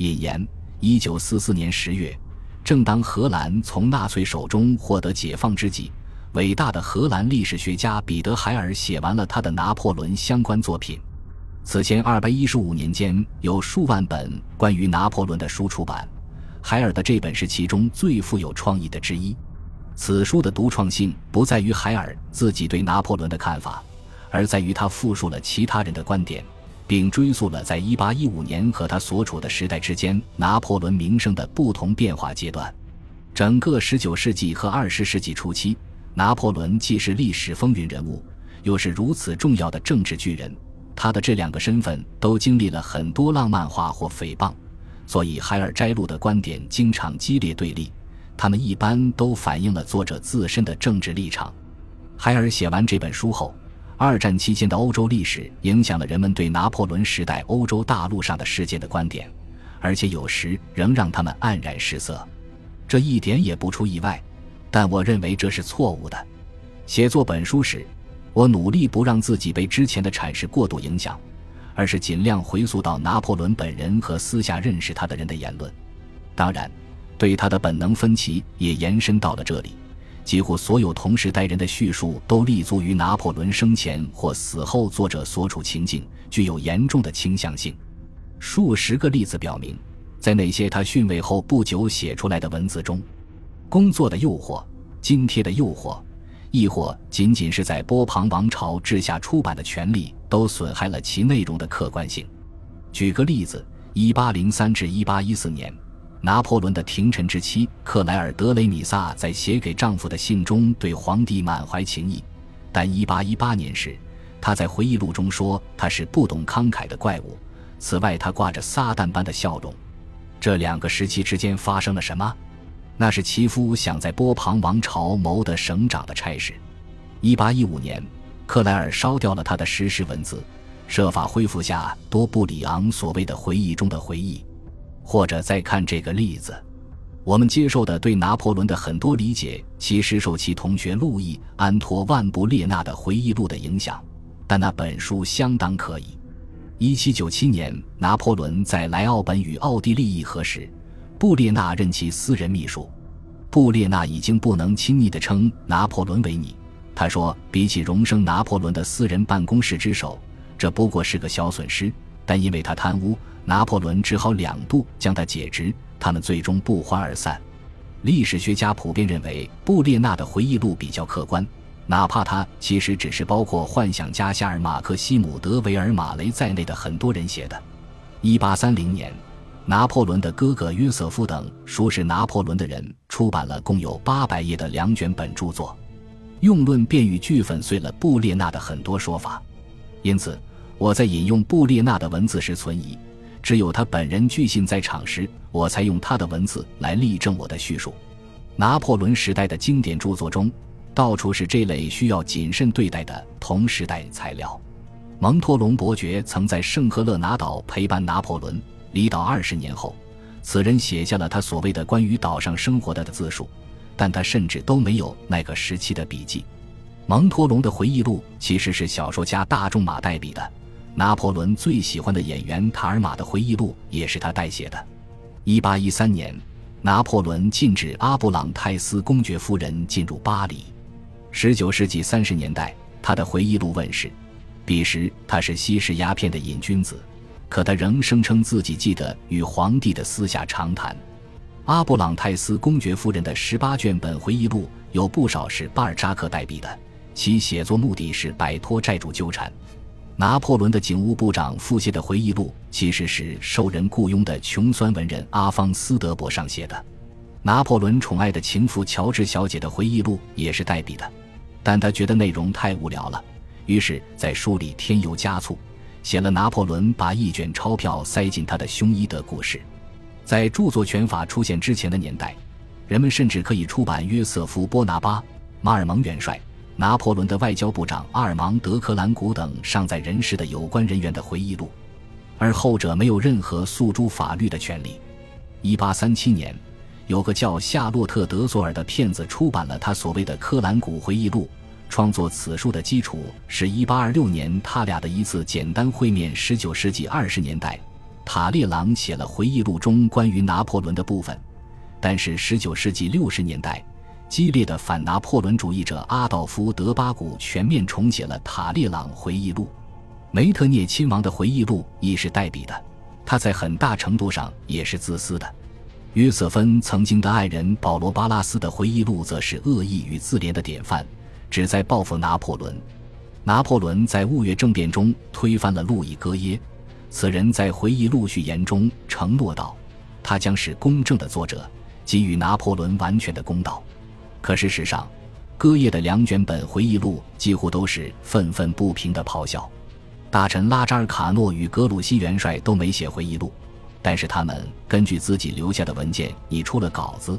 引言：一九四四年十月，正当荷兰从纳粹手中获得解放之际，伟大的荷兰历史学家彼得·海尔写完了他的拿破仑相关作品。此前二百一十五年间，有数万本关于拿破仑的书出版，海尔的这本是其中最富有创意的之一。此书的独创性不在于海尔自己对拿破仑的看法，而在于他复述了其他人的观点，并追溯了在一八一五年和他所处的时代之间拿破仑名声的不同变化阶段。整个十九世纪和二十世纪初期，拿破仑既是历史风云人物，又是如此重要的政治巨人。他的这两个身份都经历了很多浪漫化或诽谤，所以海尔摘录的观点经常激烈对立。他们一般都反映了作者自身的政治立场。海尔写完这本书后，二战期间的欧洲历史影响了人们对拿破仑时代欧洲大陆上的事件的观点，而且有时仍让他们黯然失色。这一点也不出意外，但我认为这是错误的。写作本书时。我努力不让自己被之前的阐释过度影响，而是尽量回溯到拿破仑本人和私下认识他的人的言论。当然，对他的本能分歧也延伸到了这里。几乎所有同时代人的叙述都立足于拿破仑生前或死后作者所处情境，具有严重的倾向性。数十个例子表明，在那些他逊位后不久写出来的文字中，工作的诱惑、津贴的诱惑。亦或仅仅是在波旁王朝治下出版的权利，都损害了其内容的客观性。举个例子，一八零三至一八一四年，拿破仑的廷臣之妻克莱尔德雷米萨在写给丈夫的信中对皇帝满怀情意，但一八一八年时，她在回忆录中说他是不懂慷慨的怪物。此外，他挂着撒旦般的笑容。这两个时期之间发生了什么？那是其夫想在波旁王朝谋得省长的差事。一八一五年，克莱尔烧掉了他的实时文字，设法恢复下多布里昂所谓的回忆中的回忆。或者再看这个例子，我们接受的对拿破仑的很多理解，其实受其同学路易·安托万·布列纳的回忆录的影响，但那本书相当可疑。一七九七年，拿破仑在莱奥本与奥地利议和时。布列纳任其私人秘书，布列纳已经不能亲昵地称拿破仑为你。他说：“比起荣升拿破仑的私人办公室之首，这不过是个小损失。但因为他贪污，拿破仑只好两度将他解职。他们最终不欢而散。”历史学家普遍认为，布列纳的回忆录比较客观，哪怕他其实只是包括幻想家夏尔·马克西姆·德维尔·马雷在内的很多人写的。一八三零年。拿破仑的哥哥约瑟夫等熟识拿破仑的人出版了共有八百页的两卷本著作，用论便与句粉碎了布列纳的很多说法。因此，我在引用布列纳的文字时存疑，只有他本人据信在场时，我才用他的文字来例证我的叙述。拿破仑时代的经典著作中，到处是这类需要谨慎对待的同时代材料。蒙托隆伯爵曾在圣赫勒拿岛陪伴拿破仑。离岛二十年后，此人写下了他所谓的关于岛上生活的的自述，但他甚至都没有那个时期的笔记。蒙托龙的回忆录其实是小说家大仲马代笔的。拿破仑最喜欢的演员塔尔玛的回忆录也是他代写的。一八一三年，拿破仑禁止阿布朗泰斯公爵夫人进入巴黎。十九世纪三十年代，他的回忆录问世，彼时他是吸食鸦片的瘾君子。可他仍声称自己记得与皇帝的私下长谈。阿布朗泰斯公爵夫人的十八卷本回忆录有不少是巴尔扎克代笔的，其写作目的是摆脱债主纠缠。拿破仑的警务部长傅谢的回忆录其实是受人雇佣的穷酸文人阿方斯德伯上写的。拿破仑宠爱的情妇乔治小姐的回忆录也是代笔的，但他觉得内容太无聊了，于是，在书里添油加醋。写了拿破仑把一卷钞票塞进他的胸衣的故事。在著作权法出现之前的年代，人们甚至可以出版约瑟夫·波拿巴、马尔蒙元帅、拿破仑的外交部长阿尔芒·德克兰古等尚在人世的有关人员的回忆录，而后者没有任何诉诸法律的权利。一八三七年，有个叫夏洛特·德索尔的骗子出版了他所谓的科兰古回忆录。创作此书的基础是1826年他俩的一次简单会面。19世纪20年代，塔列朗写了回忆录中关于拿破仑的部分，但是19世纪60年代，激烈的反拿破仑主义者阿道夫·德巴古全面重写了塔列朗回忆录。梅特涅亲王的回忆录亦是代笔的，他在很大程度上也是自私的。约瑟芬曾经的爱人保罗·巴拉斯的回忆录则是恶意与自怜的典范，旨在报复拿破仑。拿破仑在雾月政变中推翻了路易·戈耶，此人在回忆录序言中承诺道：“他将是公正的作者，给予拿破仑完全的公道。”可事实上，戈叶的两卷本回忆录几乎都是愤愤不平的咆哮。大臣拉扎尔·卡诺与格鲁希元帅都没写回忆录，但是他们根据自己留下的文件拟出了稿子，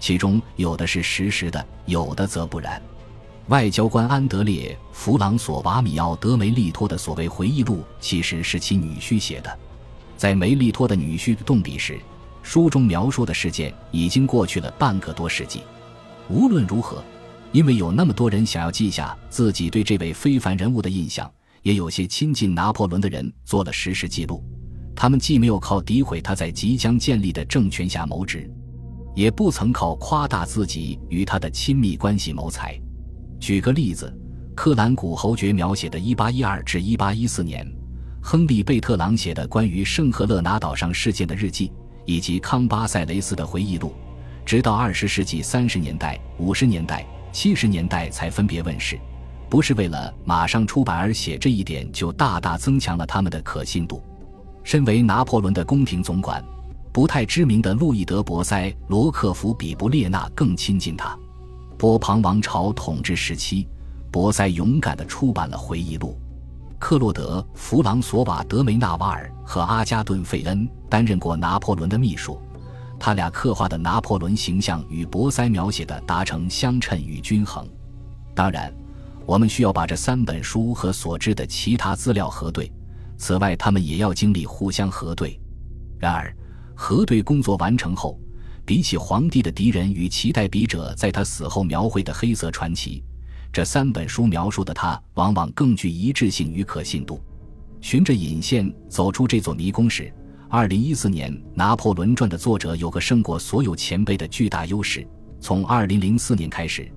其中有的是实时的，有的则不然。外交官安德烈·弗朗索瓦·米奥·德梅利托的所谓回忆录，其实是其女婿写的。在梅利托的女婿动笔时，书中描述的事件已经过去了半个多世纪。无论如何，因为有那么多人想要记下自己对这位非凡人物的印象。也有些亲近拿破仑的人做了实时记录，他们既没有靠诋毁他在即将建立的政权下谋职，也不曾靠夸大自己与他的亲密关系谋财。举个例子，克兰古侯爵描写的1812至1814年，亨利·贝特朗写的关于圣赫勒拿岛上事件的日记，以及康巴塞雷斯的回忆录，直到20世纪30年代、50年代、70年代才分别问世。不是为了马上出版而写，这一点就大大增强了他们的可信度。身为拿破仑的宫廷总管，不太知名的路易德·博塞罗克福比布列纳更亲近他。波旁王朝统治时期，博塞勇敢地出版了回忆录。克洛德·弗朗索瓦·德梅纳瓦尔和阿加顿·费恩担任过拿破仑的秘书，他俩刻画的拿破仑形象与博塞描写的达成相称与均衡。当然。我们需要把这三本书和所知的其他资料核对，此外，他们也要经历互相核对。然而，核对工作完成后，比起皇帝的敌人与其代笔者在他死后描绘的黑色传奇，这三本书描述的他往往更具一致性与可信度。循着引线走出这座迷宫时，二零一四年《拿破仑传》的作者有个胜过所有前辈的巨大优势。从二零零四年开始。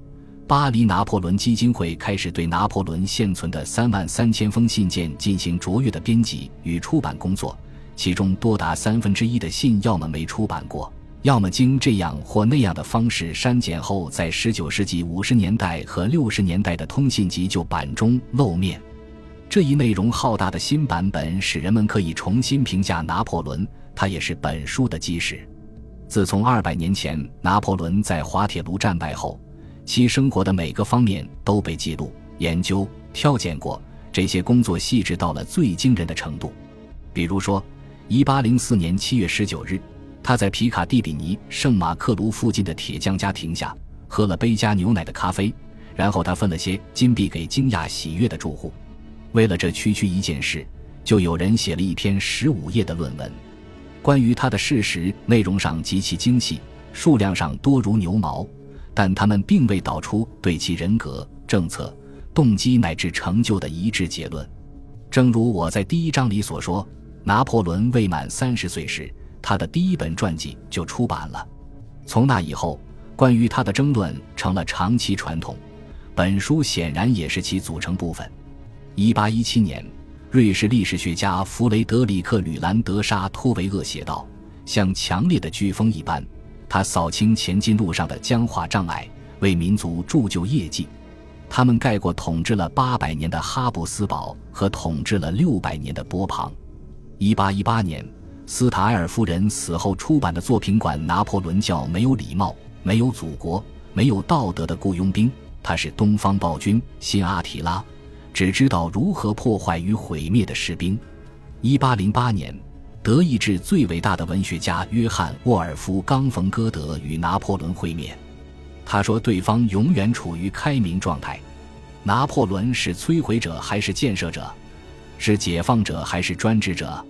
巴黎拿破仑基金会开始对拿破仑现存的三万三千封信件进行卓越的编辑与出版工作，其中多达三分之一的信要么没出版过，要么经这样或那样的方式删减后，在十九世纪五十年代和六十年代的通信急救版中露面。这一内容浩大的新版本使人们可以重新评价拿破仑，他也是本书的基石。自从二百年前拿破仑在滑铁卢战败后。其生活的每个方面都被记录、研究、挑拣过，这些工作细致到了最惊人的程度。比如说，1804年7月19日，他在皮卡蒂比尼圣马克卢附近的铁匠家停下，喝了杯加牛奶的咖啡，然后他分了些金币给惊讶喜悦的住户。为了这区区一件事，就有人写了一篇十五页的论文。关于他的事实内容上极其精细，数量上多如牛毛。但他们并未导出对其人格、政策、动机乃至成就的一致结论。正如我在第一章里所说，拿破仑未满三十岁时，他的第一本传记就出版了。从那以后，关于他的争论成了长期传统。本书显然也是其组成部分。一八一七年，瑞士历史学家弗雷德里克·吕兰德沙托维厄写道：“像强烈的飓风一般。”他扫清前进路上的僵化障碍，为民族铸就业绩。他们盖过统治了八百年的哈布斯堡和统治了六百年的波旁。一八一八年，斯塔埃尔夫人死后出版的作品馆拿破仑叫没有礼貌、没有祖国、没有道德的雇佣兵。他是东方暴君新阿提拉，只知道如何破坏与毁灭的士兵。一八零八年。德意志最伟大的文学家约翰·沃尔夫冈·冯·歌德与拿破仑会面。他说：“对方永远处于开明状态。拿破仑是摧毁者还是建设者？是解放者还是专制者？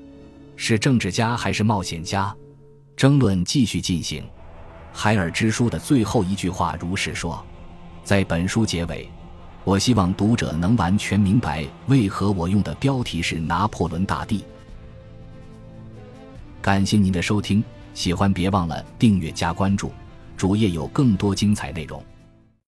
是政治家还是冒险家？”争论继续进行。海尔之书的最后一句话如是说：“在本书结尾，我希望读者能完全明白为何我用的标题是拿破仑大帝。”感谢您的收听，喜欢别忘了订阅加关注，主页有更多精彩内容。